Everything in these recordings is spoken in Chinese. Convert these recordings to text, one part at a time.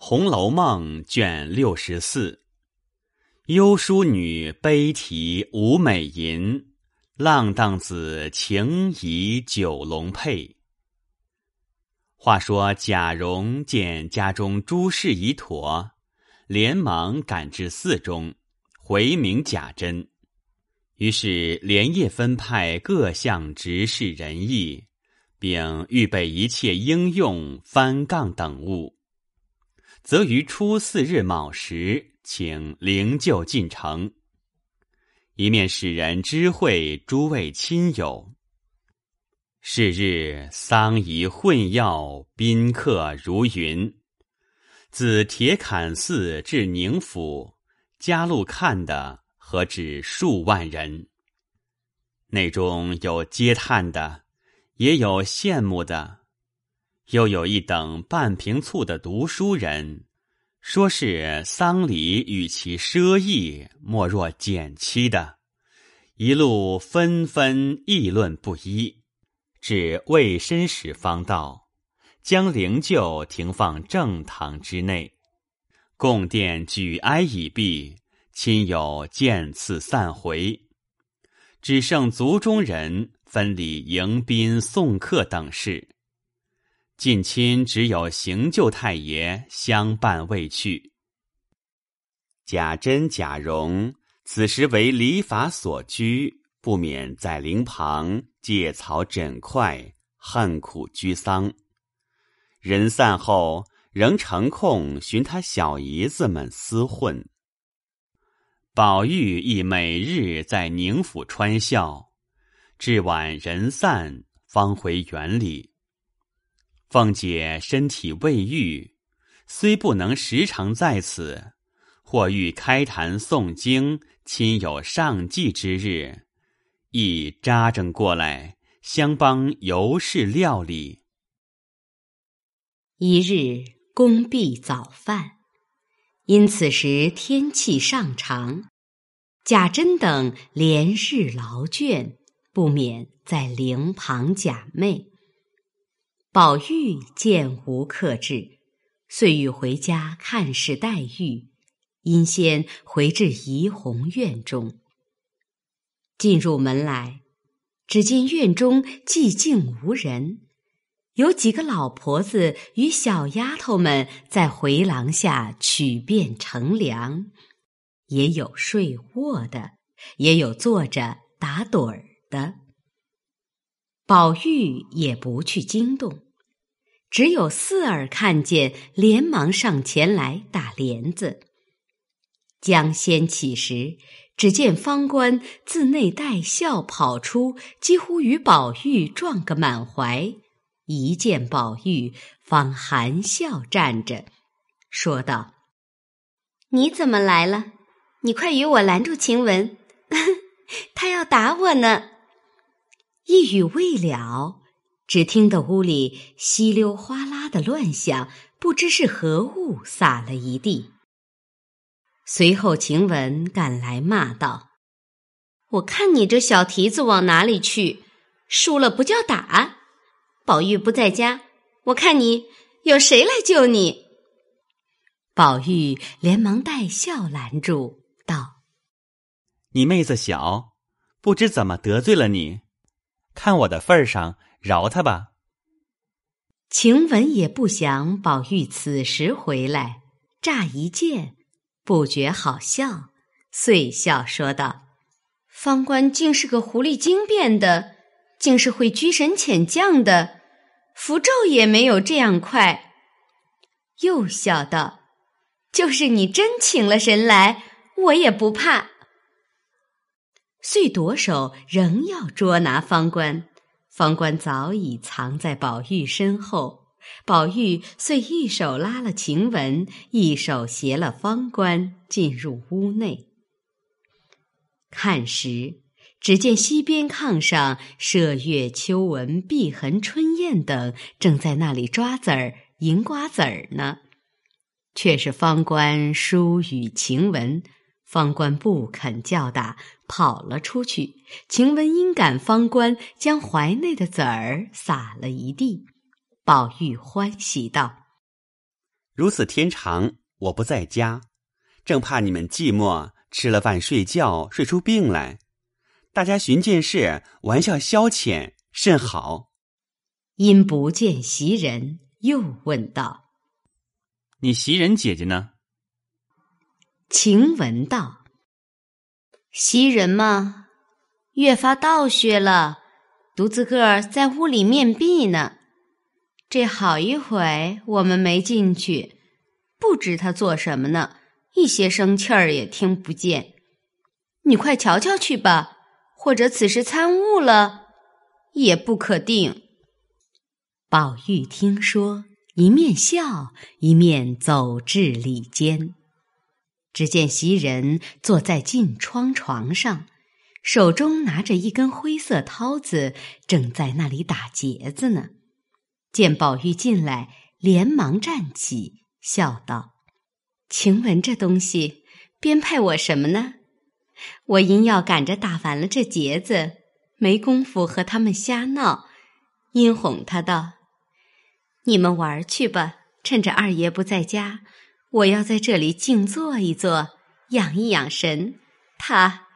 红楼梦》卷六十四，幽淑女悲啼无美吟，浪荡子情怡九龙佩。话说贾蓉见家中诸事已妥，连忙赶至寺中，回明贾珍，于是连夜分派各项执事人役，并预备一切应用翻杠等物。则于初四日卯时，请灵柩进城。一面使人知会诸位亲友。是日丧仪混要，宾客如云。自铁槛寺至宁府，加路看的何止数万人。内中有嗟叹的，也有羡慕的。又有一等半瓶醋的读书人，说是丧礼与其奢逸，莫若简妻的，一路纷纷议论不一，至未申时方到，将灵柩停放正堂之内，供殿举哀已毕，亲友见次散回，只剩族中人分礼迎宾送客等事。近亲只有行救太爷相伴未去。贾珍、贾蓉此时为礼法所拘，不免在灵旁借草枕块，恨苦居丧。人散后，仍成空寻他小姨子们厮混。宝玉亦每日在宁府穿孝，至晚人散，方回园里。凤姐身体未愈，虽不能时常在此，或欲开坛诵经、亲友上祭之日，亦扎正过来相帮尤氏料理。一日公毕早饭，因此时天气尚长，贾珍等连日劳倦，不免在灵旁假寐。宝玉见无客至，遂欲回家看视黛玉，因先回至怡红院中。进入门来，只见院中寂静无人，有几个老婆子与小丫头们在回廊下取便乘凉，也有睡卧的，也有坐着打盹儿的。宝玉也不去惊动，只有四儿看见，连忙上前来打帘子。将掀起时，只见方官自内带笑跑出，几乎与宝玉撞个满怀。一见宝玉，方含笑站着，说道：“你怎么来了？你快与我拦住晴雯，他要打我呢。”一语未了，只听得屋里稀溜哗啦的乱响，不知是何物洒了一地。随后晴雯赶来骂道：“我看你这小蹄子往哪里去？输了不叫打。宝玉不在家，我看你有谁来救你？”宝玉连忙带笑拦住，道：“你妹子小，不知怎么得罪了你。”看我的份上，饶他吧。晴雯也不想宝玉此时回来，乍一见，不觉好笑，遂笑说道：“方官竟是个狐狸精变的，竟是会拘神遣将的，符咒也没有这样快。”又笑道：“就是你真请了神来，我也不怕。”遂夺手，仍要捉拿方官，方官早已藏在宝玉身后。宝玉遂一手拉了晴雯，一手携了方官，进入屋内。看时，只见西边炕上麝月、秋纹、碧痕、春燕等正在那里抓子儿、银瓜子儿呢，却是方官疏与晴雯。方官不肯叫打，跑了出去。晴雯因赶方官，将怀内的籽儿撒了一地。宝玉欢喜道：“如此天长，我不在家，正怕你们寂寞，吃了饭睡觉睡出病来。大家寻件事，玩笑消遣，甚好。”因不见袭人，又问道：“你袭人姐姐呢？”晴雯道：“袭人嘛，越发倒学了，独自个儿在屋里面壁呢。这好一会我们没进去，不知他做什么呢，一些生气儿也听不见。你快瞧瞧去吧，或者此时参悟了，也不可定。”宝玉听说，一面笑，一面走至里间。只见袭人坐在近窗床上，手中拿着一根灰色绦子，正在那里打结子呢。见宝玉进来，连忙站起，笑道：“晴雯这东西编派我什么呢？我因要赶着打完了这结子，没工夫和他们瞎闹，因哄他道。”你们玩去吧，趁着二爷不在家，我要在这里静坐一坐，养一养神。他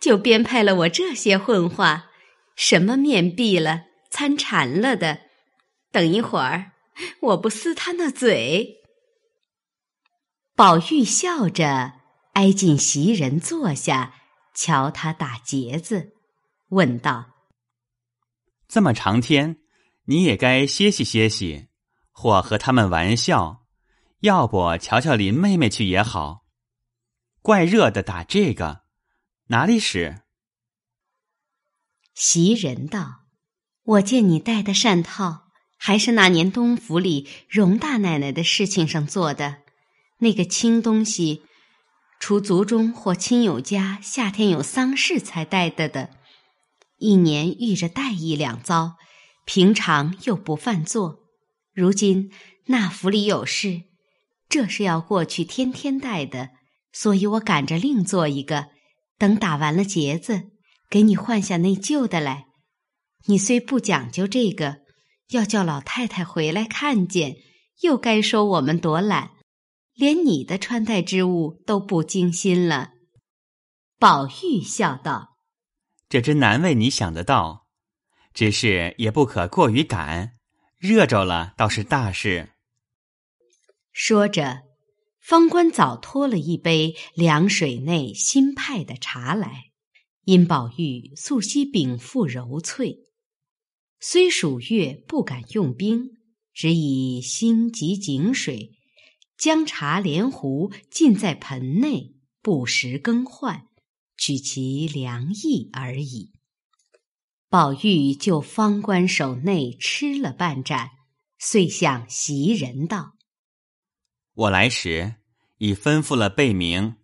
就编排了我这些混话，什么面壁了、参禅了的。等一会儿，我不撕他那嘴。宝玉笑着挨近袭人坐下，瞧他打结子，问道：“这么长天，你也该歇息歇息。”或和他们玩笑，要不瞧瞧林妹妹去也好。怪热的，打这个哪里使？袭人道：“我见你戴的扇套，还是那年东府里荣大奶奶的事情上做的。那个青东西，除族中或亲友家夏天有丧事才戴的的，一年遇着戴一两遭，平常又不犯作。”如今那府里有事，这是要过去天天戴的，所以我赶着另做一个，等打完了结子，给你换下那旧的来。你虽不讲究这个，要叫老太太回来看见，又该说我们多懒，连你的穿戴之物都不精心了。宝玉笑道：“这真难为你想得到，只是也不可过于赶。”热着了倒是大事。说着，方官早托了一杯凉水内新派的茶来。因宝玉素昔禀赋柔脆，虽暑月不敢用冰，只以心急井水将茶连壶浸在盆内，不时更换，取其凉意而已。宝玉就方官手内吃了半盏，遂向袭人道：“我来时已吩咐了贝明，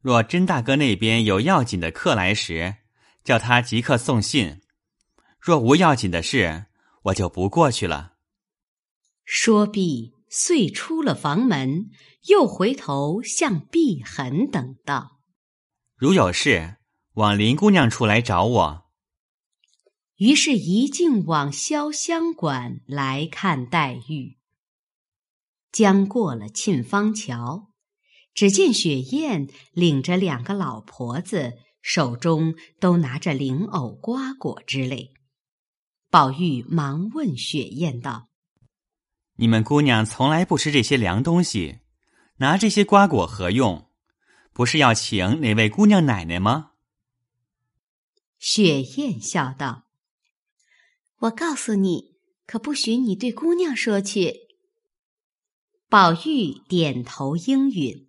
若甄大哥那边有要紧的客来时，叫他即刻送信；若无要紧的事，我就不过去了。”说毕，遂出了房门，又回头向碧痕等道：“如有事，往林姑娘处来找我。”于是，一径往潇湘馆来看黛玉。将过了沁芳桥，只见雪雁领着两个老婆子，手中都拿着灵藕、瓜果之类。宝玉忙问雪雁道：“你们姑娘从来不吃这些凉东西，拿这些瓜果何用？不是要请哪位姑娘奶奶吗？”雪雁笑道。我告诉你，可不许你对姑娘说去。宝玉点头应允，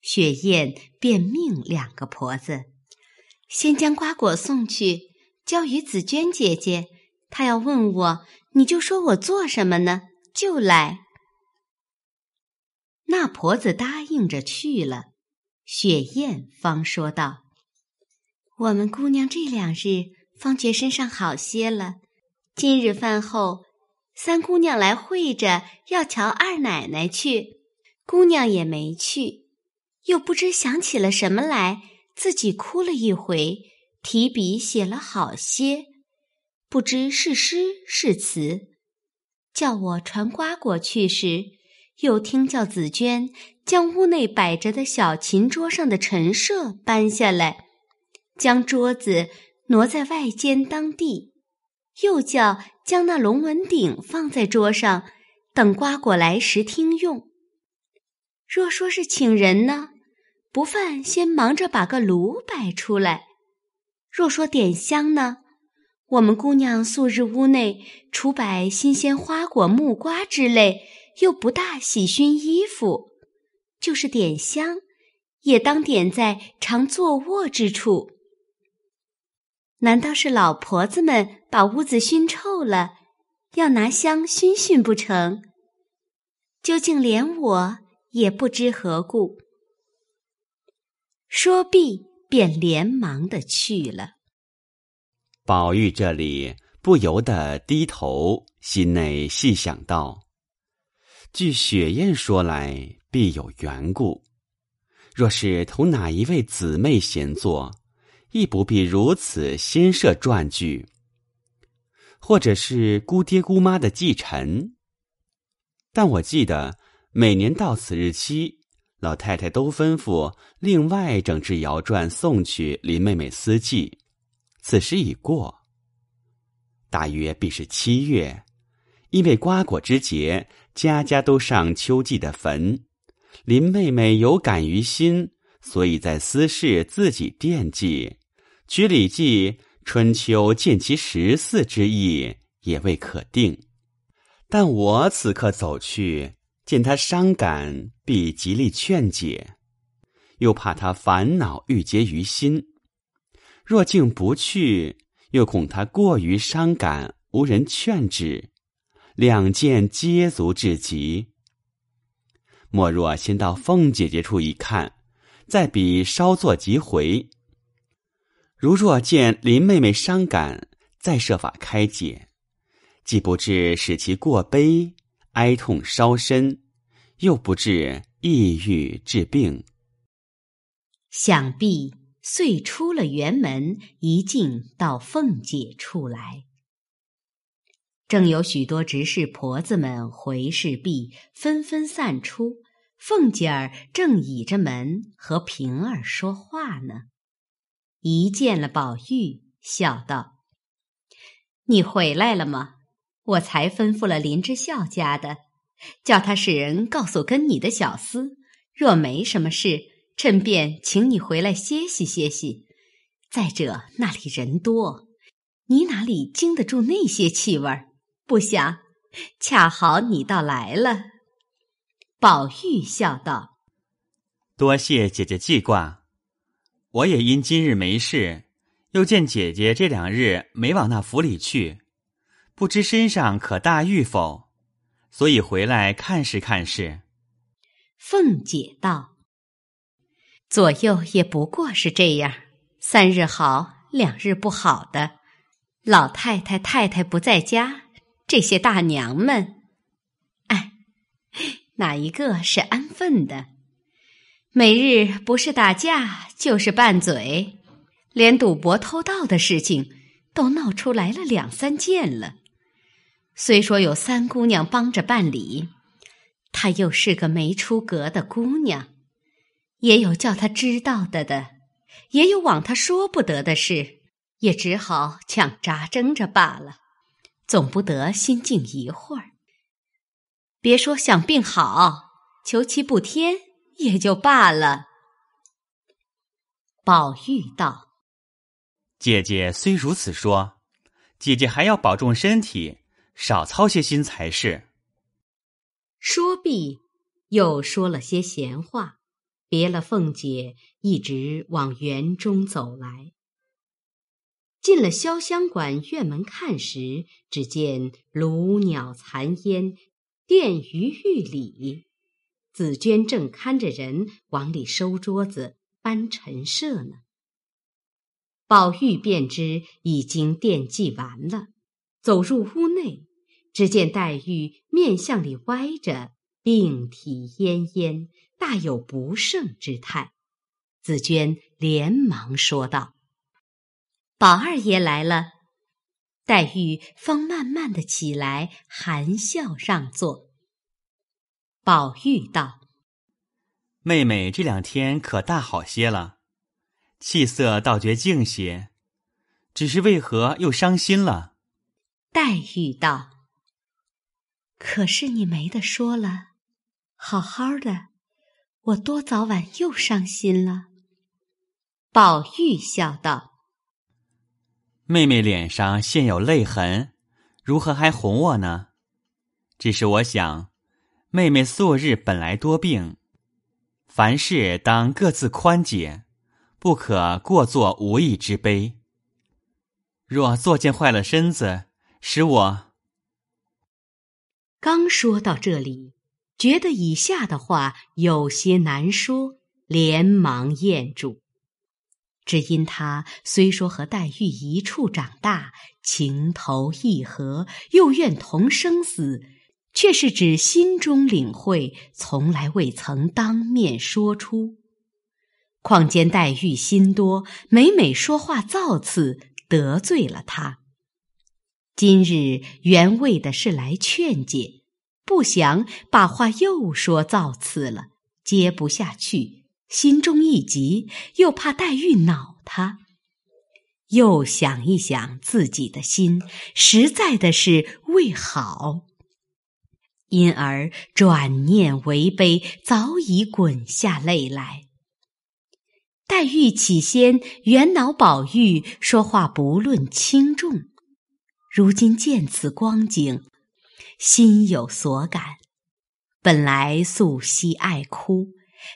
雪雁便命两个婆子先将瓜果送去，交与紫娟姐姐。她要问我，你就说我做什么呢？就来。那婆子答应着去了，雪雁方说道：“我们姑娘这两日方觉身上好些了。”今日饭后，三姑娘来会着，要瞧二奶奶去，姑娘也没去，又不知想起了什么来，自己哭了一回，提笔写了好些，不知是诗是词，叫我传瓜果去时，又听叫紫娟将屋内摆着的小琴桌上的陈设搬下来，将桌子挪在外间当地，又叫将那龙纹鼎放在桌上，等瓜果来时听用。若说是请人呢，不犯先忙着把个炉摆出来；若说点香呢，我们姑娘素日屋内除摆新鲜花果、木瓜之类。又不大洗熏衣服，就是点香，也当点在常坐卧之处。难道是老婆子们把屋子熏臭了，要拿香熏熏不成？究竟连我也不知何故。说毕，便连忙的去了。宝玉这里不由得低头，心内细想道。据雪雁说来，必有缘故。若是同哪一位姊妹闲坐，亦不必如此先设撰句。或者是姑爹姑妈的继承。但我记得每年到此日期，老太太都吩咐另外整治谣传送去林妹妹私祭。此时已过，大约必是七月，因为瓜果之节。家家都上秋季的坟，林妹妹有感于心，所以在私事自己惦记。取礼记春秋见其十四之意也未可定。但我此刻走去，见他伤感，必极力劝解，又怕他烦恼郁结于心。若竟不去，又恐他过于伤感，无人劝止。两件皆足至极。莫若先到凤姐姐处一看，再比稍作即回。如若见林妹妹伤感，再设法开解，既不至使其过悲，哀痛烧身，又不至抑郁致病。想必遂出了园门，一径到凤姐处来。正有许多执事婆子们回事毕，纷纷散出。凤姐儿正倚着门和平儿说话呢，一见了宝玉，笑道：“你回来了吗？我才吩咐了林之孝家的，叫他使人告诉跟你的小厮，若没什么事，趁便请你回来歇息歇息。再者那里人多，你哪里经得住那些气味？”不想，恰好你倒来了。宝玉笑道：“多谢姐姐记挂，我也因今日没事，又见姐姐这两日没往那府里去，不知身上可大愈否？所以回来看是看是。”凤姐道：“左右也不过是这样，三日好，两日不好的。老太太、太太不在家。”这些大娘们，哎，哪一个是安分的？每日不是打架就是拌嘴，连赌博偷盗的事情都闹出来了两三件了。虽说有三姑娘帮着办理，她又是个没出阁的姑娘，也有叫她知道的的，也有往她说不得的事，也只好抢扎争着罢了。总不得心静一会儿。别说想病好，求其不添也就罢了。宝玉道：“姐姐虽如此说，姐姐还要保重身体，少操些心才是。”说毕，又说了些闲话，别了凤姐，一直往园中走来。进了潇湘馆院门看时，只见炉鸟残烟，殿鱼玉里。紫娟正看着人往里收桌子、搬陈设呢。宝玉便知已经奠祭完了，走入屋内，只见黛玉面向里歪着，病体奄奄，大有不胜之态。紫娟连忙说道。宝二爷来了，黛玉方慢慢的起来，含笑让座。宝玉道：“妹妹这两天可大好些了，气色倒觉静些，只是为何又伤心了？”黛玉道：“可是你没得说了，好好的，我多早晚又伤心了。”宝玉笑道：“妹妹脸上现有泪痕，如何还哄我呢？只是我想。”妹妹素日本来多病，凡事当各自宽解，不可过作无意之悲。若作践坏了身子，使我……刚说到这里，觉得以下的话有些难说，连忙咽住。只因他虽说和黛玉一处长大，情投意合，又愿同生死。却是指心中领会，从来未曾当面说出。况兼黛玉心多，每每说话造次，得罪了他。今日原为的是来劝解，不想把话又说造次了，接不下去，心中一急，又怕黛玉恼他，又想一想自己的心，实在的是为好。因而转念为悲，早已滚下泪来。黛玉起先原恼宝玉说话不论轻重，如今见此光景，心有所感，本来素惜爱哭，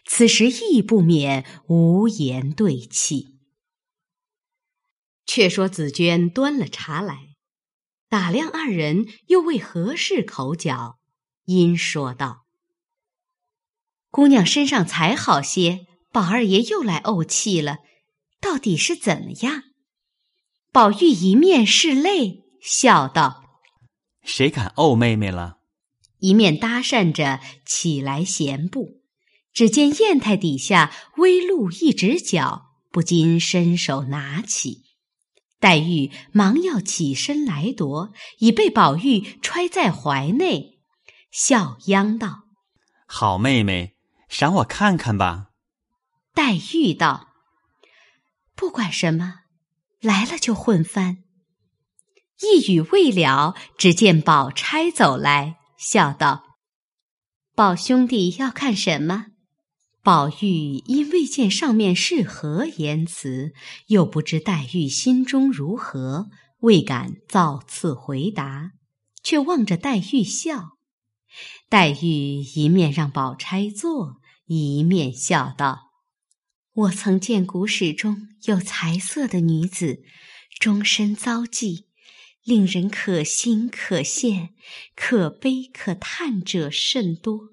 此时亦不免无言对泣。却说紫鹃端了茶来，打量二人又为何事口角。因说道：“姑娘身上才好些，宝二爷又来怄气了，到底是怎么样？”宝玉一面拭泪，笑道：“谁敢怄妹妹了？”一面搭讪着起来闲步。只见砚台底下微露一只脚，不禁伸手拿起。黛玉忙要起身来夺，已被宝玉揣在怀内。笑央道：“好妹妹，赏我看看吧。”黛玉道：“不管什么，来了就混翻。”一语未了，只见宝钗走来，笑道：“宝兄弟要看什么？”宝玉因未见上面是何言辞，又不知黛玉心中如何，未敢造次回答，却望着黛玉笑。黛玉一面让宝钗坐，一面笑道：“我曾见古史中有才色的女子，终身遭际，令人可欣可羡，可悲可叹者甚多。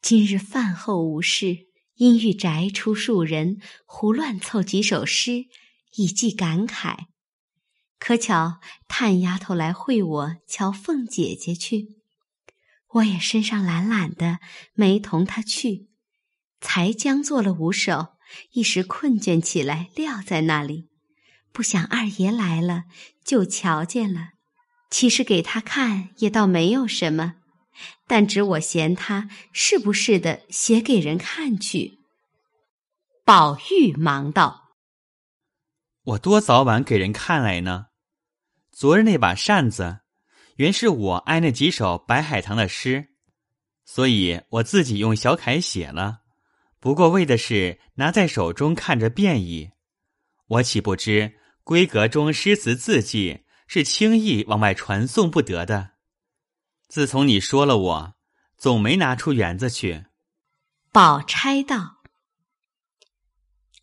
今日饭后无事，因欲宅出数人，胡乱凑几首诗，以寄感慨。可巧探丫头来会我瞧凤姐姐去。”我也身上懒懒的，没同他去，才将做了五首，一时困倦起来，撂在那里。不想二爷来了，就瞧见了。其实给他看也倒没有什么，但只我嫌他是不是的写给人看去。宝玉忙道：“我多早晚给人看来呢？昨日那把扇子。”原是我爱那几首白海棠的诗，所以我自己用小楷写了。不过为的是拿在手中看着便意。我岂不知闺阁中诗词字迹是轻易往外传送不得的。自从你说了我，总没拿出园子去。宝钗道：“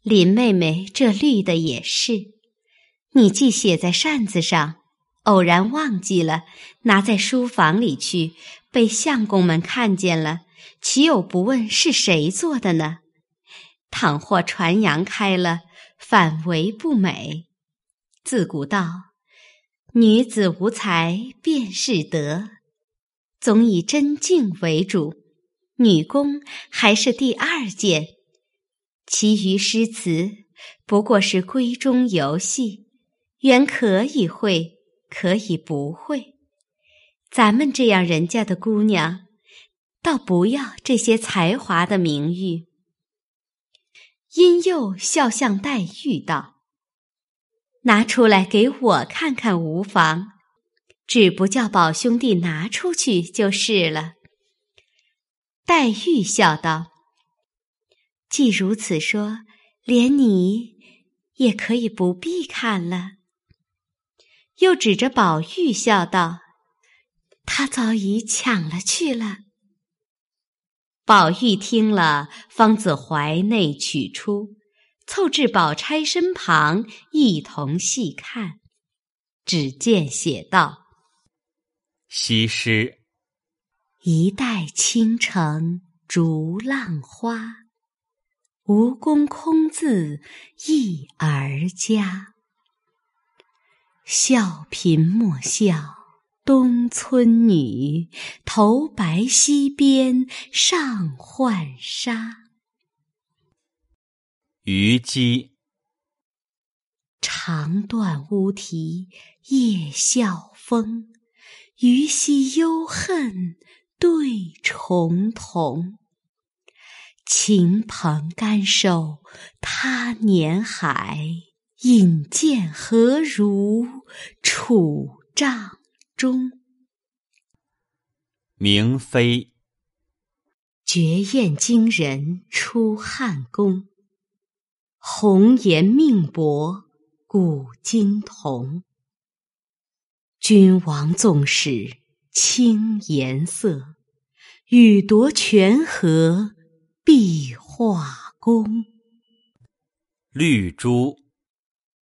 林妹妹这绿的也是，你既写在扇子上。”偶然忘记了，拿在书房里去，被相公们看见了，岂有不问是谁做的呢？倘或传扬开了，反为不美。自古道，女子无才便是德，总以真静为主，女工还是第二件，其余诗词不过是闺中游戏，原可以会。可以不会，咱们这样人家的姑娘，倒不要这些才华的名誉。殷又笑向黛玉道：“拿出来给我看看无妨，只不叫宝兄弟拿出去就是了。”黛玉笑道：“既如此说，连你也可以不必看了。”又指着宝玉笑道：“他早已抢了去了。”宝玉听了，方自怀内取出，凑至宝钗身旁，一同细看。只见写道：“西施，一代倾城逐浪花，吴宫空自一儿家。笑贫莫笑。”东村女，头白溪边上浣纱。虞姬，长断乌啼夜笑风，鱼戏幽恨对重瞳。秦蓬甘受他年海，引荐何如楚帐。中，明妃，绝艳惊人出汉宫，红颜命薄古今同。君王纵使轻颜色，欲夺权和必画宫。绿珠，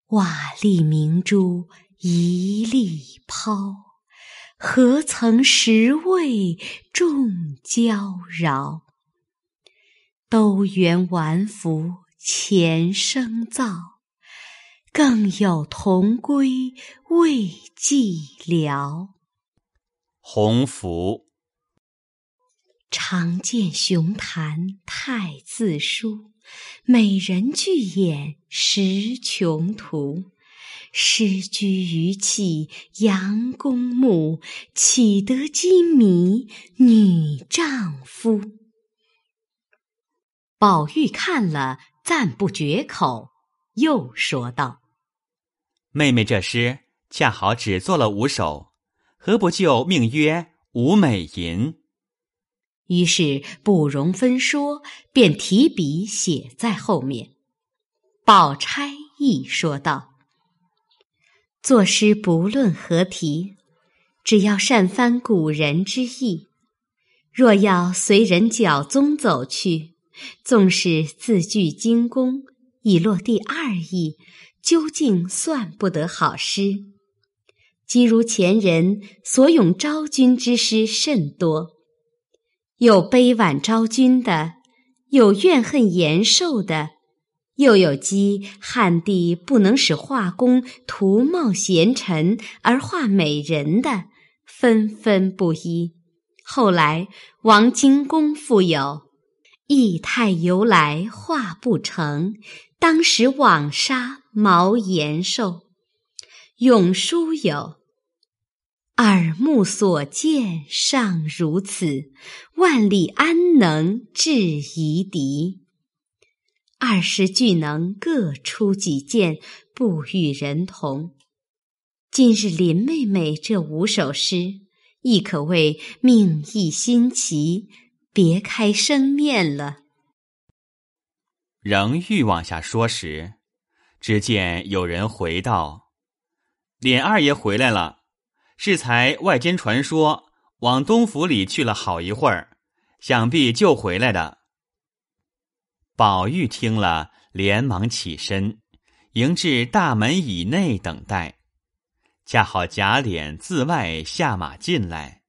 瓦砾明珠一粒抛。何曾识味众娇娆？都缘玩福前生造，更有同归未寂寥。鸿福，常见雄谈太自书，美人具眼识穷途。失居于气杨公墓，岂得金迷女丈夫？宝玉看了，赞不绝口，又说道：“妹妹这诗恰好只做了五首，何不就命曰《五美吟》？”于是不容分说，便提笔写在后面。宝钗亦说道。作诗不论何题，只要善翻古人之意。若要随人脚踪走去，纵使字句精工，已落第二意，究竟算不得好诗。即如前人所咏昭君之诗甚多，有悲婉昭君的，有怨恨延寿的。又有讥汉帝不能使画工图貌贤臣而画美人的，纷纷不一。后来王荆公复有“义太由来画不成，当时枉杀毛延寿”。永书有“耳目所见尚如此，万里安能制夷狄？”二十俱能各出己见，不与人同。今日林妹妹这五首诗，亦可谓命意新奇，别开生面了。仍欲往下说时，只见有人回道：“琏二爷回来了，适才外间传说往东府里去了好一会儿，想必就回来的。”宝玉听了，连忙起身，迎至大门以内等待。恰好贾琏自外下马进来，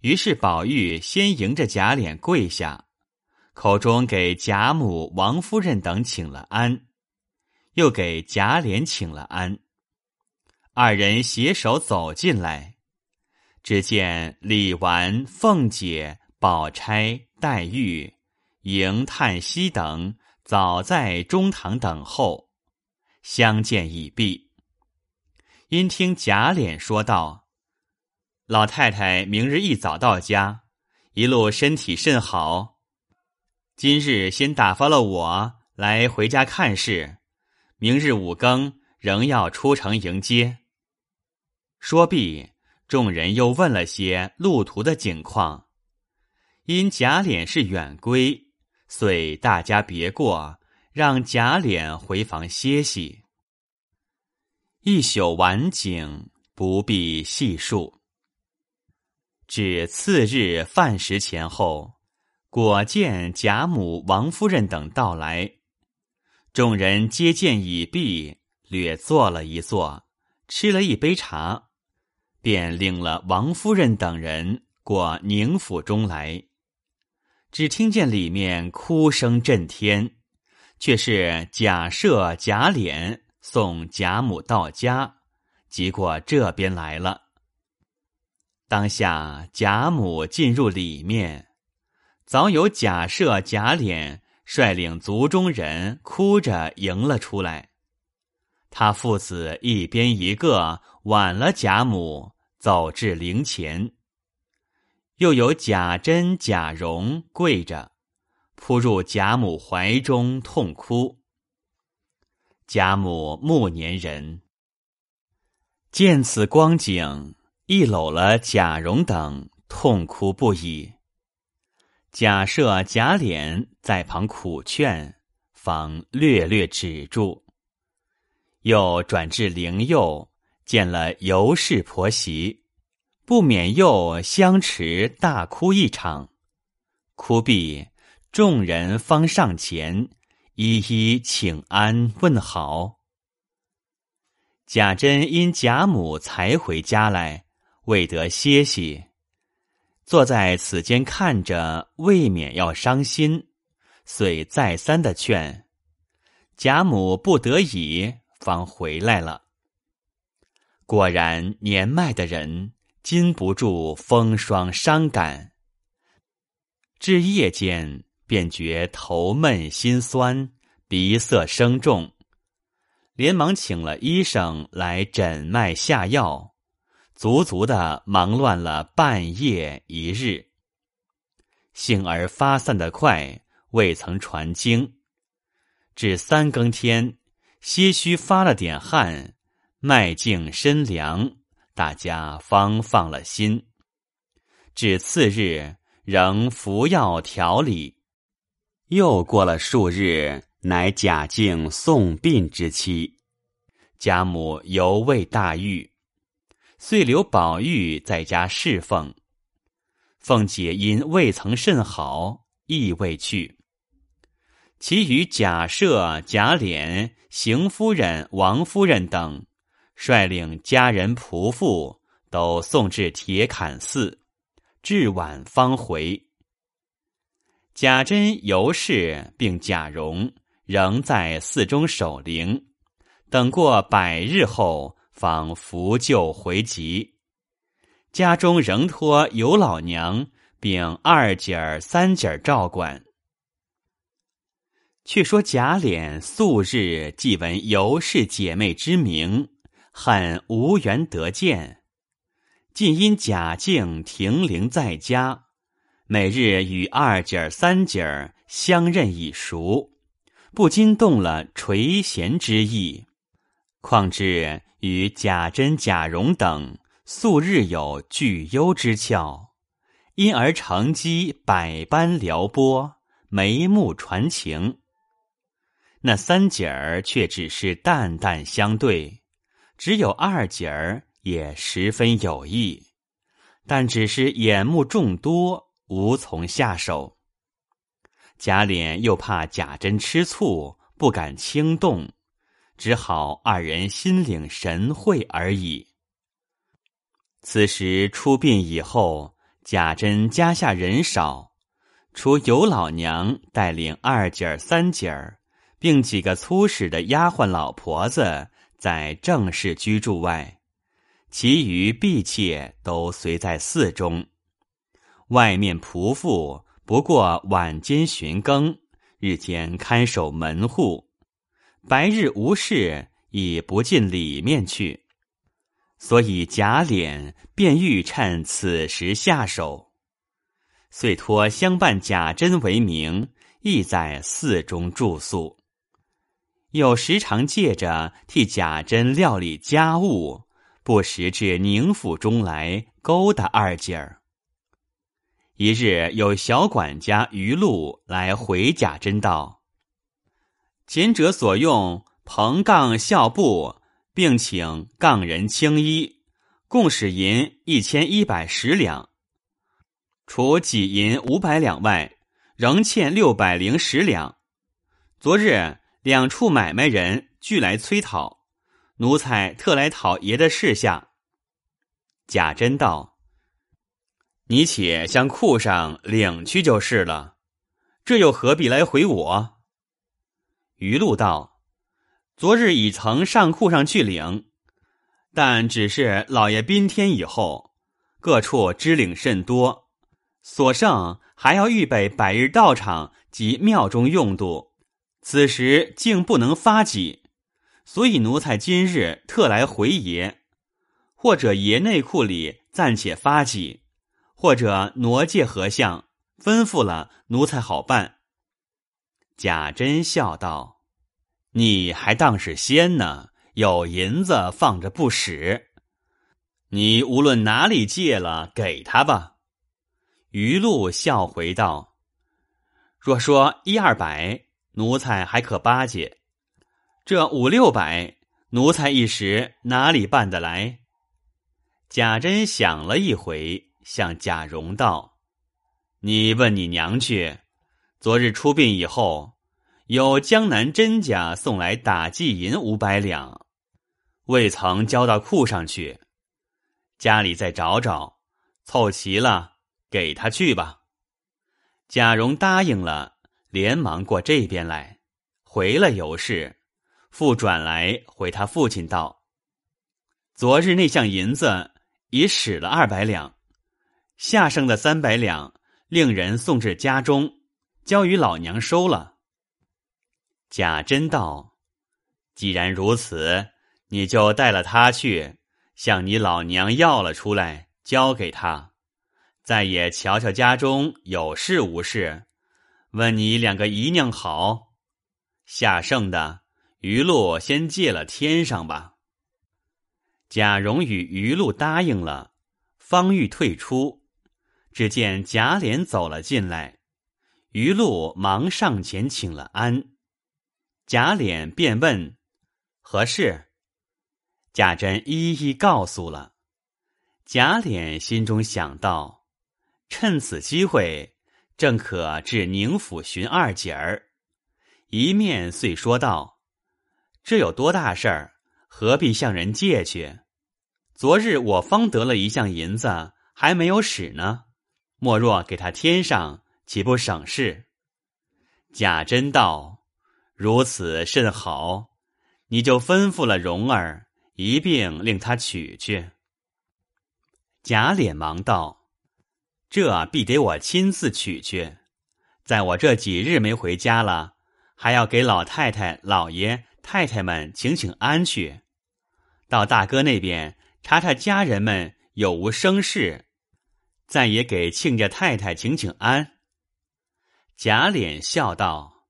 于是宝玉先迎着贾琏跪下，口中给贾母、王夫人等请了安，又给贾琏请了安。二人携手走进来，只见李纨、凤姐、宝钗、黛玉。迎、叹息等早在中堂等候，相见已毕。因听贾琏说道：“老太太明日一早到家，一路身体甚好。今日先打发了我来回家看事，明日五更仍要出城迎接。说毕，众人又问了些路途的景况。因贾琏是远归，遂大家别过，让贾琏回房歇息。一宿晚景不必细数。至次日饭时前后，果见贾母、王夫人等到来，众人接见已毕，略坐了一坐，吃了一杯茶，便领了王夫人等人过宁府中来。只听见里面哭声震天，却是贾赦、贾琏送贾母到家，即过这边来了。当下贾母进入里面，早有贾赦、贾琏率领族中人哭着迎了出来。他父子一边一个挽了贾母，走至灵前。又有贾珍、贾蓉跪着，扑入贾母怀中痛哭。贾母暮年人，见此光景，一搂了贾蓉等，痛哭不已。贾赦、贾琏在旁苦劝，方略略止住。又转至灵佑，见了尤氏婆媳。不免又相持大哭一场，哭毕，众人方上前，一一请安问好。贾珍因贾母才回家来，未得歇息，坐在此间看着，未免要伤心，遂再三的劝，贾母不得已，方回来了。果然年迈的人。禁不住风霜伤感，至夜间便觉头闷心酸，鼻塞声重，连忙请了医生来诊脉下药，足足的忙乱了半夜一日。幸而发散的快，未曾传经，至三更天，些许发了点汗，脉静身凉。大家方放了心。至次日，仍服药调理。又过了数日，乃贾静送殡之期。贾母犹未大愈，遂留宝玉在家侍奉。凤姐因未曾甚好，亦未去。其余贾赦、贾琏、邢夫人、王夫人等。率领家人仆妇都送至铁槛寺，至晚方回。贾珍、尤氏并贾蓉仍在寺中守灵，等过百日后，方扶柩回籍。家中仍托尤老娘并二姐儿、三姐儿照管。却说贾琏素日既闻尤氏姐妹之名。恨无缘得见，竟因贾静停灵在家，每日与二姐儿、三姐儿相认已熟，不禁动了垂涎之意。况之与贾珍、贾蓉等素日有聚幽之俏，因而乘机百般撩拨，眉目传情。那三姐儿却只是淡淡相对。只有二姐儿也十分有意，但只是眼目众多，无从下手。贾琏又怕贾珍吃醋，不敢轻动，只好二人心领神会而已。此时出殡以后，贾珍家下人少，除尤老娘带领二姐儿、三姐儿，并几个粗使的丫鬟老婆子。在正式居住外，其余婢妾都随在寺中。外面仆妇不过晚间巡更，日间看守门户，白日无事已不进里面去。所以贾琏便欲趁此时下手。遂托相伴贾珍为名，亦在寺中住宿。又时常借着替贾珍料理家务，不时至宁府中来勾搭二姐儿。一日，有小管家余禄来回贾珍道：“前者所用蓬杠孝布，并请杠人青衣，共使银一千一百十两。除己银五百两外，仍欠六百零十两。昨日两处买卖人俱来催讨，奴才特来讨爷的事下。”贾珍道。你且向库上领去就是了，这又何必来回我？余禄道：“昨日已曾上库上去领，但只是老爷宾天以后，各处支领甚多，所剩还要预备百日道场及庙中用度，此时竟不能发给，所以奴才今日特来回爷，或者爷内库里暂且发给。”或者挪借何相，吩咐了奴才好办。贾珍笑道：“你还当是仙呢？有银子放着不使，你无论哪里借了，给他吧。”余禄笑回道：“若说一二百，奴才还可巴结；这五六百，奴才一时哪里办得来？”贾珍想了一回。向贾蓉道：“你问你娘去。昨日出殡以后，有江南甄家送来打祭银五百两，未曾交到库上去。家里再找找，凑齐了给他去吧。”贾蓉答应了，连忙过这边来，回了尤氏，复转来回他父亲道：“昨日那项银子已使了二百两。”下剩的三百两，令人送至家中，交与老娘收了。贾珍道：“既然如此，你就带了他去，向你老娘要了出来，交给他。再也瞧瞧家中有事无事，问你两个姨娘好。下剩的余禄先借了天上吧。”贾蓉与余禄答应了，方欲退出。只见贾琏走了进来，余禄忙上前请了安。贾琏便问何事，贾珍一一告诉了。贾琏心中想到，趁此机会，正可至宁府寻二姐儿。一面遂说道：“这有多大事儿？何必向人借去？昨日我方得了一项银子，还没有使呢。”莫若给他添上，岂不省事？贾珍道：“如此甚好，你就吩咐了蓉儿，一并令他取去。”贾琏忙道：“这必得我亲自取去，在我这几日没回家了，还要给老太太、老爷、太太们请请安去，到大哥那边查查家人们有无生事。”再也给亲家太太请请安。贾琏笑道：“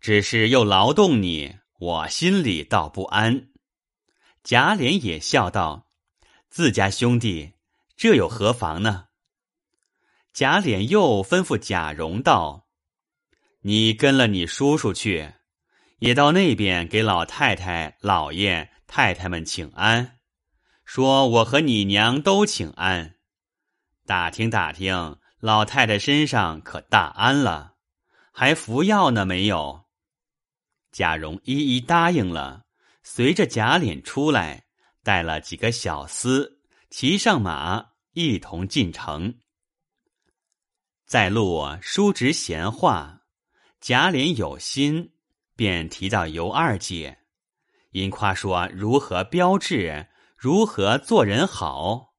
只是又劳动你，我心里倒不安。”贾琏也笑道：“自家兄弟，这有何妨呢？”贾琏又吩咐贾蓉道：“你跟了你叔叔去，也到那边给老太太、老爷、太太们请安，说我和你娘都请安。”打听打听，老太太身上可大安了，还服药呢没有？贾蓉一一答应了，随着贾琏出来，带了几个小厮，骑上马，一同进城。在录叔侄闲话，贾琏有心，便提到尤二姐，因夸说如何标致，如何做人好。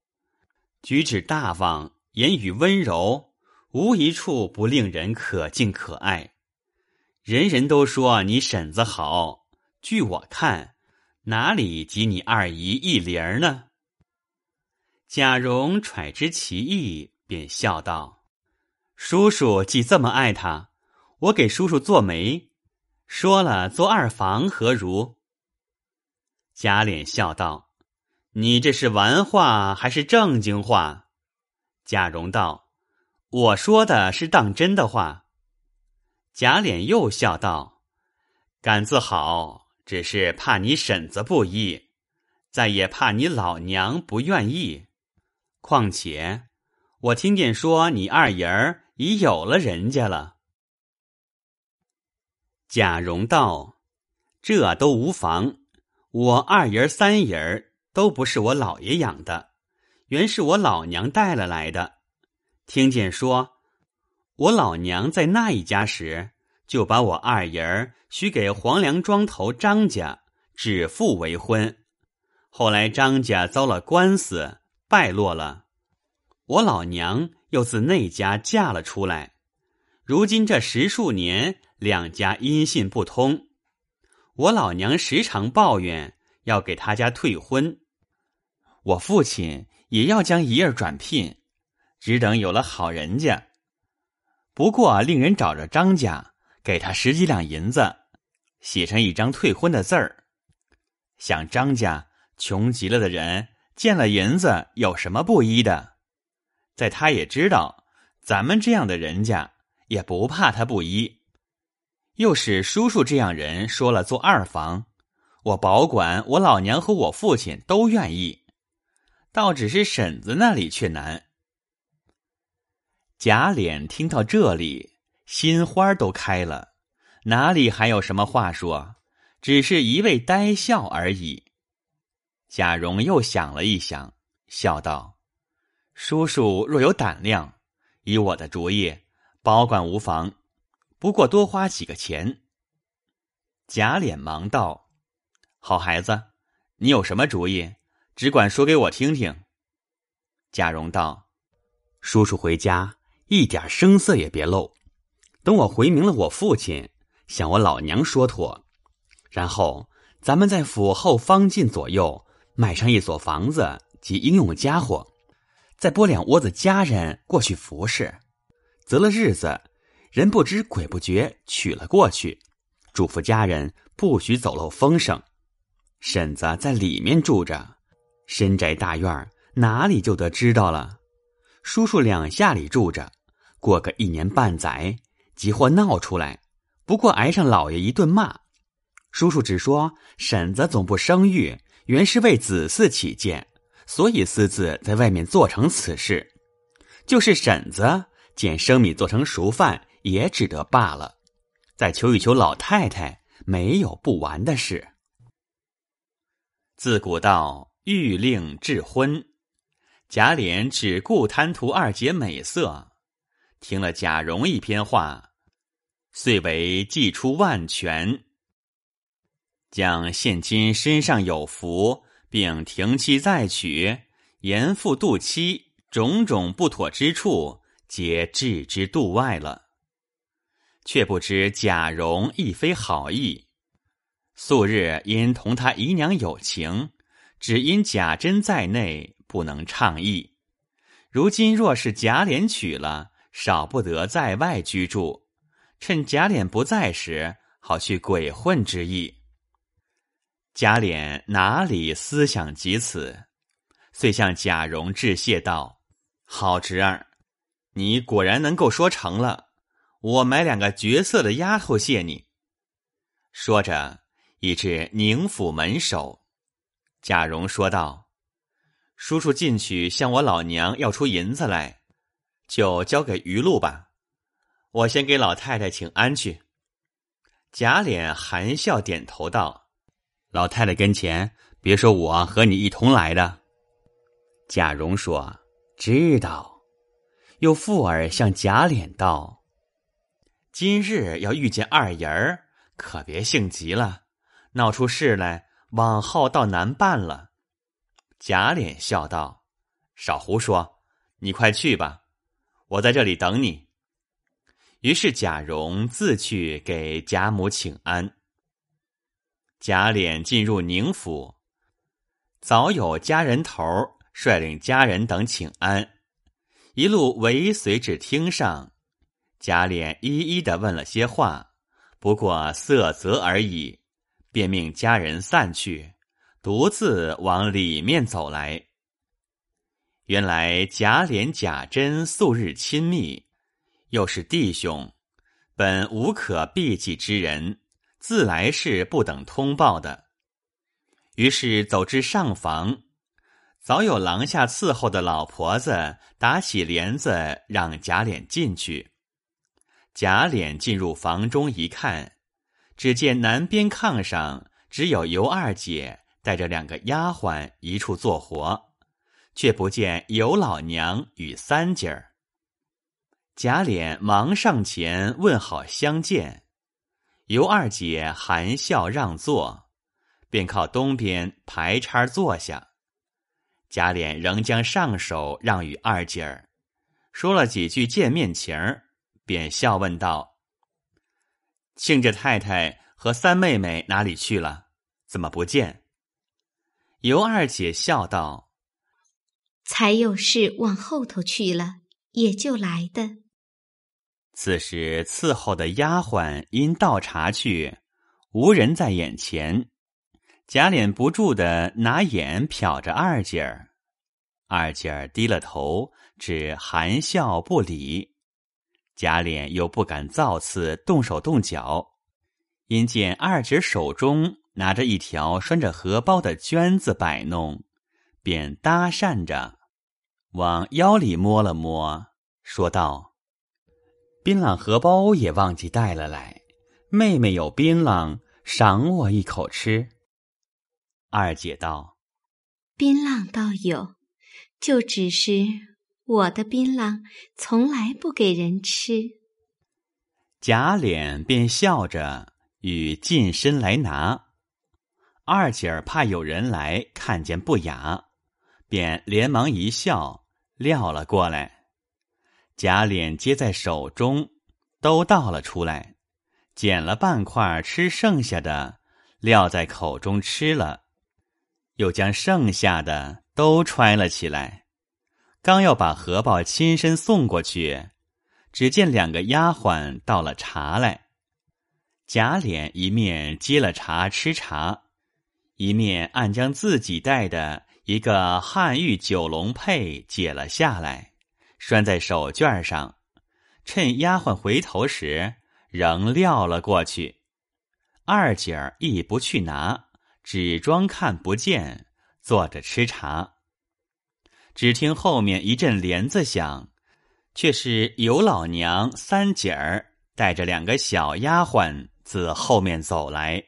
举止大方，言语温柔，无一处不令人可敬可爱。人人都说你婶子好，据我看，哪里及你二姨一灵儿呢？贾蓉揣知其意，便笑道：“叔叔既这么爱他，我给叔叔做媒，说了做二房何如？”贾琏笑道：“你这是玩话还是正经话？”贾蓉道：“我说的是当真的话。”贾琏又笑道：“敢自好，只是怕你婶子不依，再也怕你老娘不愿意。况且我听见说你二爷儿已有了人家了。”贾蓉道：“这都无妨。”我二爷三爷儿都不是我老爷养的，原是我老娘带了来的。听见说我老娘在那一家时，就把我二爷儿许给黄梁庄头张家，指腹为婚。后来张家遭了官司，败落了，我老娘又自那家嫁了出来。如今这十数年，两家音信不通。我老娘时常抱怨要给他家退婚，我父亲也要将姨儿转聘，只等有了好人家。不过令人找着张家，给他十几两银子，写上一张退婚的字儿。想张家穷极了的人，见了银子有什么不依的？在他也知道，咱们这样的人家也不怕他不依。又是叔叔这样人说了做二房，我保管我老娘和我父亲都愿意，倒只是婶子那里却难。贾琏听到这里，心花都开了，哪里还有什么话说？只是一味呆笑而已。贾蓉又想了一想，笑道：“叔叔若有胆量，以我的主意，保管无妨。”不过多花几个钱。贾琏忙道：“好孩子，你有什么主意？只管说给我听听。”贾蓉道：“叔叔回家一点声色也别露，等我回明了我父亲，向我老娘说妥，然后咱们在府后方近左右买上一所房子及应用家伙，再拨两窝子家人过去服侍，择了日子。”人不知鬼不觉娶了过去，嘱咐家人不许走漏风声。婶子在里面住着，深宅大院哪里就得知道了？叔叔两下里住着，过个一年半载，急或闹出来，不过挨上老爷一顿骂。叔叔只说婶子总不生育，原是为子嗣起见，所以私自在外面做成此事。就是婶子捡生米做成熟饭。也只得罢了，再求一求老太太，没有不完的事。自古道欲令智昏，贾琏只顾贪图二姐美色，听了贾蓉一篇话，遂为计出万全，将现今身上有福，并停妻再娶，严父妒妻，种种不妥之处，皆置之度外了。却不知贾蓉亦非好意，素日因同他姨娘有情，只因贾珍在内不能倡议。如今若是贾琏娶了，少不得在外居住，趁贾琏不在时，好去鬼混之意。贾琏哪里思想及此，遂向贾蓉致谢道：“好侄儿，你果然能够说成了。”我买两个绝色的丫头谢你。说着，已至宁府门首。贾蓉说道：“叔叔进去向我老娘要出银子来，就交给余禄吧。我先给老太太请安去。”贾琏含笑点头道：“老太太跟前，别说我和你一同来的。”贾蓉说：“知道。”又附耳向贾琏道。今日要遇见二爷儿，可别性急了，闹出事来，往后倒难办了。贾琏笑道：“少胡说，你快去吧，我在这里等你。”于是贾蓉自去给贾母请安。贾琏进入宁府，早有家人头率领家人等请安，一路尾随至厅上。贾琏一一的问了些话，不过色泽而已，便命家人散去，独自往里面走来。原来贾琏、贾珍素日亲密，又是弟兄，本无可避忌之人，自来是不等通报的。于是走至上房，早有廊下伺候的老婆子打起帘子，让贾琏进去。贾琏进入房中一看，只见南边炕上只有尤二姐带着两个丫鬟一处做活，却不见尤老娘与三姐儿。贾琏忙上前问好相见，尤二姐含笑让座。便靠东边排叉坐下，贾琏仍将上手让与二姐儿，说了几句见面情儿，便笑问道：“亲家太太和三妹妹哪里去了？怎么不见？”尤二姐笑道：“才有事往后头去了，也就来的。”此时伺候的丫鬟因倒茶去，无人在眼前。贾琏不住的拿眼瞟着二姐儿，二姐儿低了头，只含笑不理。贾琏又不敢造次动手动脚，因见二姐手中拿着一条拴着荷包的绢子摆弄，便搭讪着，往腰里摸了摸，说道：“槟榔荷包也忘记带了来，妹妹有槟榔，赏我一口吃。”二姐道：“槟榔倒有，就只是我的槟榔从来不给人吃。”贾琏便笑着与近身来拿。二姐儿怕有人来看见不雅，便连忙一笑撂了过来。贾琏接在手中，都倒了出来，捡了半块吃剩下的，撂在口中吃了。又将剩下的都揣了起来，刚要把荷包亲身送过去，只见两个丫鬟倒了茶来。贾琏一面接了茶吃茶，一面暗将自己带的一个汉玉九龙佩解了下来，拴在手绢上，趁丫鬟回头时，仍撂了过去。二姐儿亦不去拿。只装看不见，坐着吃茶。只听后面一阵帘子响，却是尤老娘三姐儿带着两个小丫鬟自后面走来。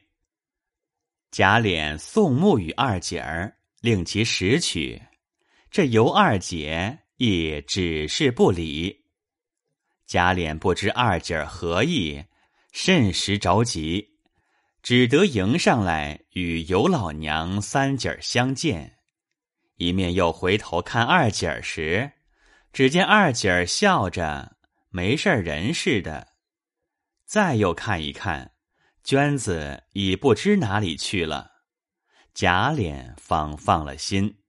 贾琏送木与二姐儿，令其拾取。这尤二姐亦只是不理。贾琏不知二姐儿何意，甚时着急。只得迎上来与尤老娘三姐儿相见，一面又回头看二姐儿时，只见二姐儿笑着没事人似的。再又看一看，娟子已不知哪里去了，贾琏方放了心。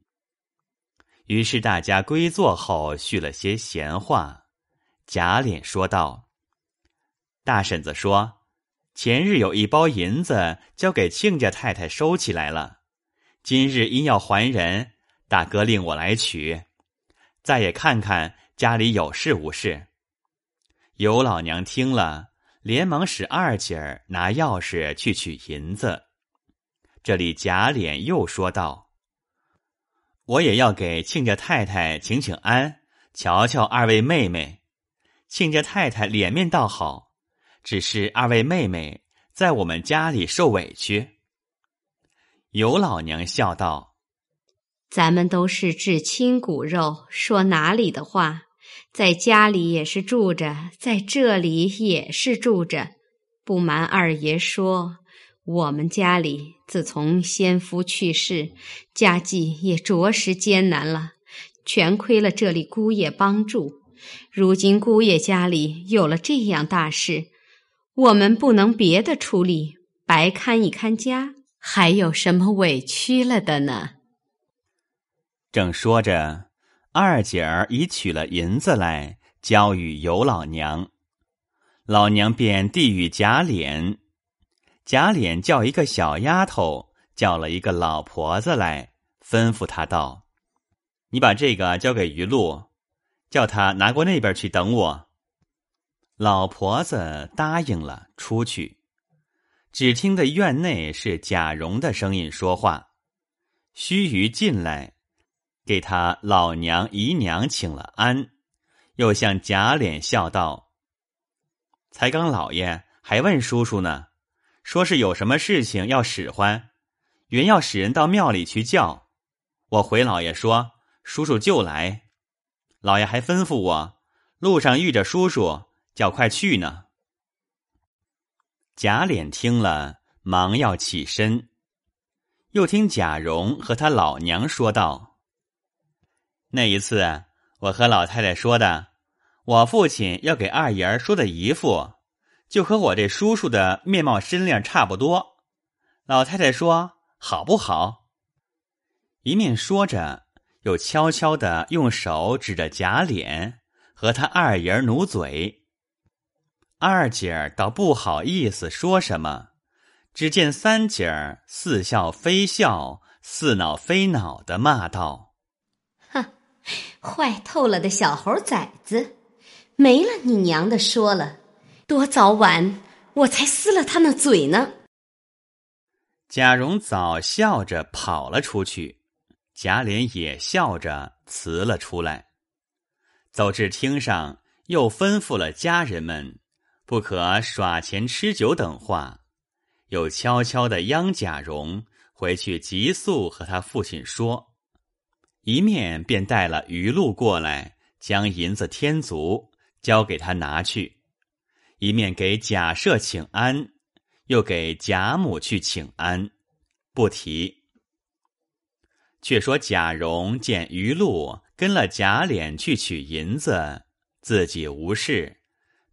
于是大家归坐后叙了些闲话，贾琏说道：“大婶子说。”前日有一包银子交给亲家太太收起来了，今日因要还人，大哥令我来取。再也看看家里有事无事。尤老娘听了，连忙使二姐儿拿钥匙去取银子。这里贾琏又说道：“我也要给亲家太太请请安，瞧瞧二位妹妹。亲家太太脸面倒好。”只是二位妹妹在我们家里受委屈。尤老娘笑道：“咱们都是至亲骨肉，说哪里的话，在家里也是住着，在这里也是住着。不瞒二爷说，我们家里自从先夫去世，家计也着实艰难了，全亏了这里姑爷帮助。如今姑爷家里有了这样大事。”我们不能别的处理，白看一看家，还有什么委屈了的呢？正说着，二姐儿已取了银子来交与尤老娘，老娘便递与贾琏。贾琏叫一个小丫头，叫了一个老婆子来，吩咐他道：“你把这个交给余露，叫他拿过那边去等我。”老婆子答应了，出去。只听得院内是贾蓉的声音说话。须臾进来，给他老娘姨娘请了安，又向贾琏笑道：“才刚老爷还问叔叔呢，说是有什么事情要使唤，原要使人到庙里去叫。我回老爷说，叔叔就来。老爷还吩咐我，路上遇着叔叔。”叫快去呢！贾琏听了，忙要起身，又听贾蓉和他老娘说道：“那一次，我和老太太说的，我父亲要给二爷儿说的姨父，就和我这叔叔的面貌身量差不多。老太太说好不好？”一面说着，又悄悄的用手指着贾琏，和他二爷努嘴。二姐儿倒不好意思说什么，只见三姐儿似笑非笑、似恼非恼的骂道：“哼，坏透了的小猴崽子，没了你娘的说了，多早晚我才撕了他那嘴呢！”贾蓉早笑着跑了出去，贾琏也笑着辞了出来，走至厅上，又吩咐了家人们。不可耍钱吃酒等话，又悄悄的央贾蓉回去急速和他父亲说，一面便带了余禄过来，将银子添足，交给他拿去；一面给贾赦请安，又给贾母去请安，不提。却说贾蓉见余禄跟了贾琏去取银子，自己无事。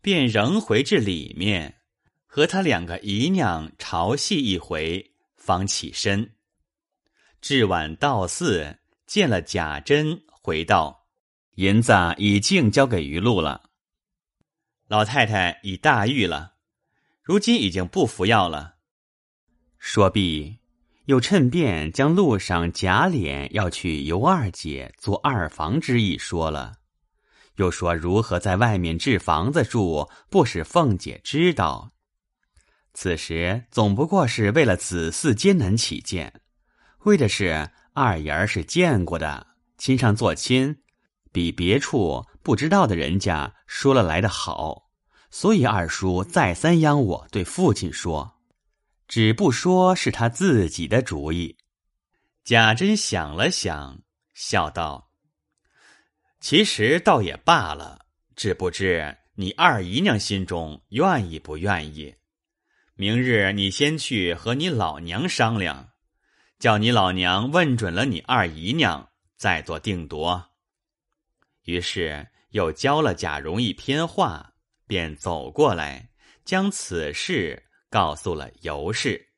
便仍回至里面，和他两个姨娘朝戏一回，方起身。至晚到寺，见了贾珍，回道：“银子已经交给余禄了，老太太已大愈了，如今已经不服药了。”说毕，又趁便将路上贾琏要去尤二姐做二房之意说了。又说如何在外面置房子住，不使凤姐知道。此时总不过是为了子嗣艰难起见，为的是二爷儿是见过的，亲上做亲，比别处不知道的人家说了来的好，所以二叔再三央我对父亲说，只不说是他自己的主意。贾珍想了想，笑道。其实倒也罢了，只不知你二姨娘心中愿意不愿意。明日你先去和你老娘商量，叫你老娘问准了你二姨娘，再做定夺。于是又教了贾蓉一篇话，便走过来，将此事告诉了尤氏。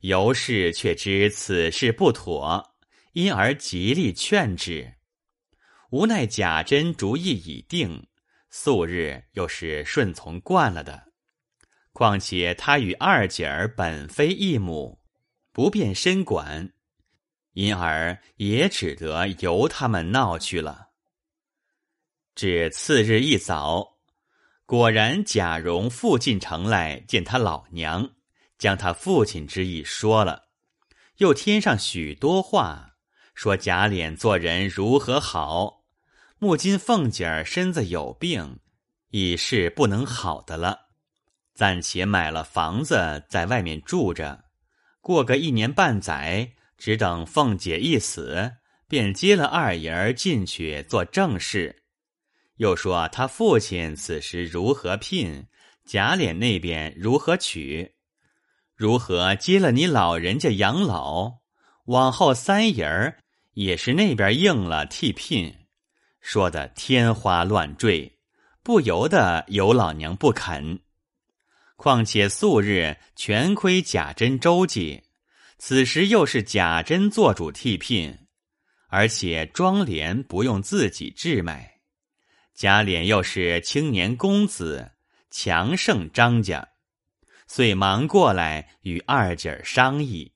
尤氏却知此事不妥，因而极力劝止。无奈贾珍主意已定，素日又是顺从惯了的，况且他与二姐儿本非一母，不便深管，因而也只得由他们闹去了。至次日一早，果然贾蓉复进城来见他老娘，将他父亲之意说了，又添上许多话，说贾琏做人如何好。木金凤姐儿身子有病，已是不能好的了，暂且买了房子在外面住着，过个一年半载，只等凤姐一死，便接了二爷儿进去做正事。又说他父亲此时如何聘，贾琏那边如何娶，如何接了你老人家养老，往后三爷儿也是那边应了替聘。说的天花乱坠，不由得尤老娘不肯。况且素日全亏贾珍周济，此时又是贾珍做主替聘，而且庄帘不用自己置买。贾琏又是青年公子，强盛张家，遂忙过来与二姐儿商议。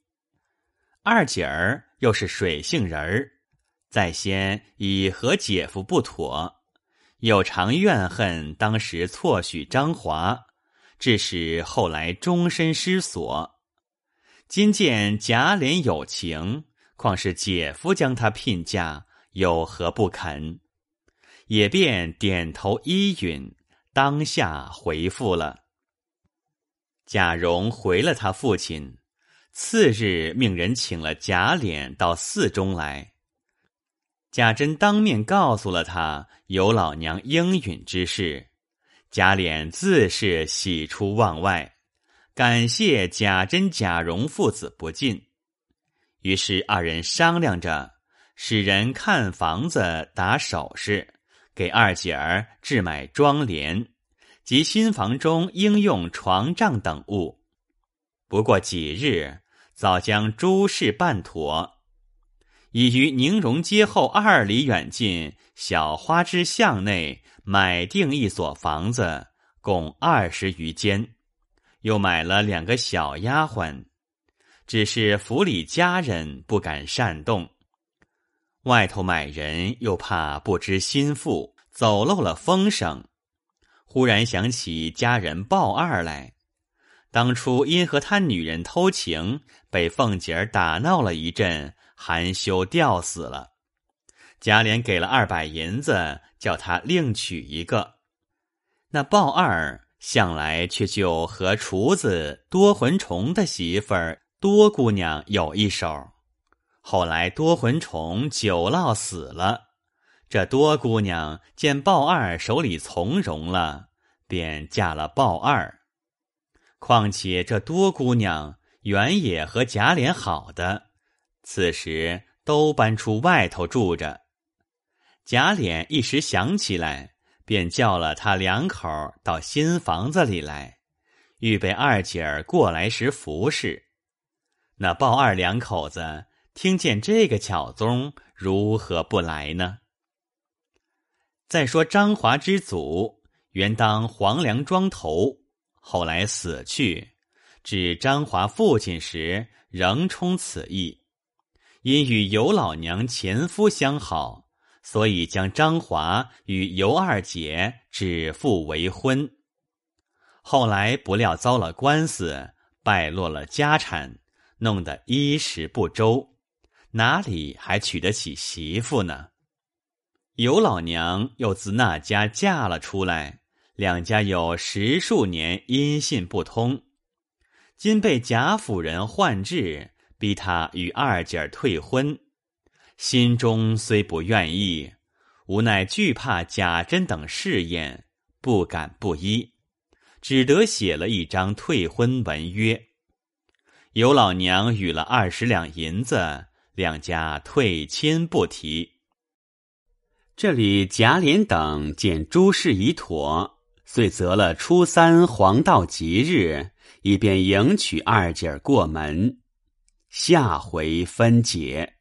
二姐儿又是水性人儿，在先已和姐夫不妥，又常怨恨当时错许张华，致使后来终身失所。今见贾琏有情，况是姐夫将他聘嫁，有何不肯？也便点头依允，当下回复了。贾蓉回了他父亲，次日命人请了贾琏到寺中来。贾珍当面告诉了他有老娘应允之事，贾琏自是喜出望外，感谢贾珍、贾蓉父子不尽。于是二人商量着，使人看房子、打首饰。给二姐儿置买妆帘，及新房中应用床帐等物。不过几日，早将诸事办妥，已于宁荣街后二里远近小花枝巷内买定一所房子，共二十余间，又买了两个小丫鬟，只是府里家人不敢擅动。外头买人又怕不知心腹走漏了风声，忽然想起家人鲍二来，当初因和他女人偷情，被凤姐儿打闹了一阵，含羞吊死了。贾琏给了二百银子，叫他另娶一个。那鲍二向来却就和厨子多魂虫的媳妇儿多姑娘有一手。后来多魂虫久落死了，这多姑娘见鲍二手里从容了，便嫁了鲍二。况且这多姑娘原也和贾琏好的，此时都搬出外头住着。贾琏一时想起来，便叫了他两口到新房子里来，预备二姐儿过来时服侍。那鲍二两口子。听见这个巧宗，如何不来呢？再说张华之祖原当黄梁庄头，后来死去，指张华父亲时仍充此意。因与尤老娘前夫相好，所以将张华与尤二姐指腹为婚。后来不料遭了官司，败落了家产，弄得衣食不周。哪里还娶得起媳妇呢？尤老娘又自那家嫁了出来，两家有十数年音信不通。今被贾府人唤至，逼他与二姐儿退婚，心中虽不愿意，无奈惧怕贾珍等试验，不敢不依，只得写了一张退婚文约。尤老娘与了二十两银子。两家退亲不提。这里贾琏等见诸事已妥，遂择了初三黄道吉日，以便迎娶二姐过门。下回分解。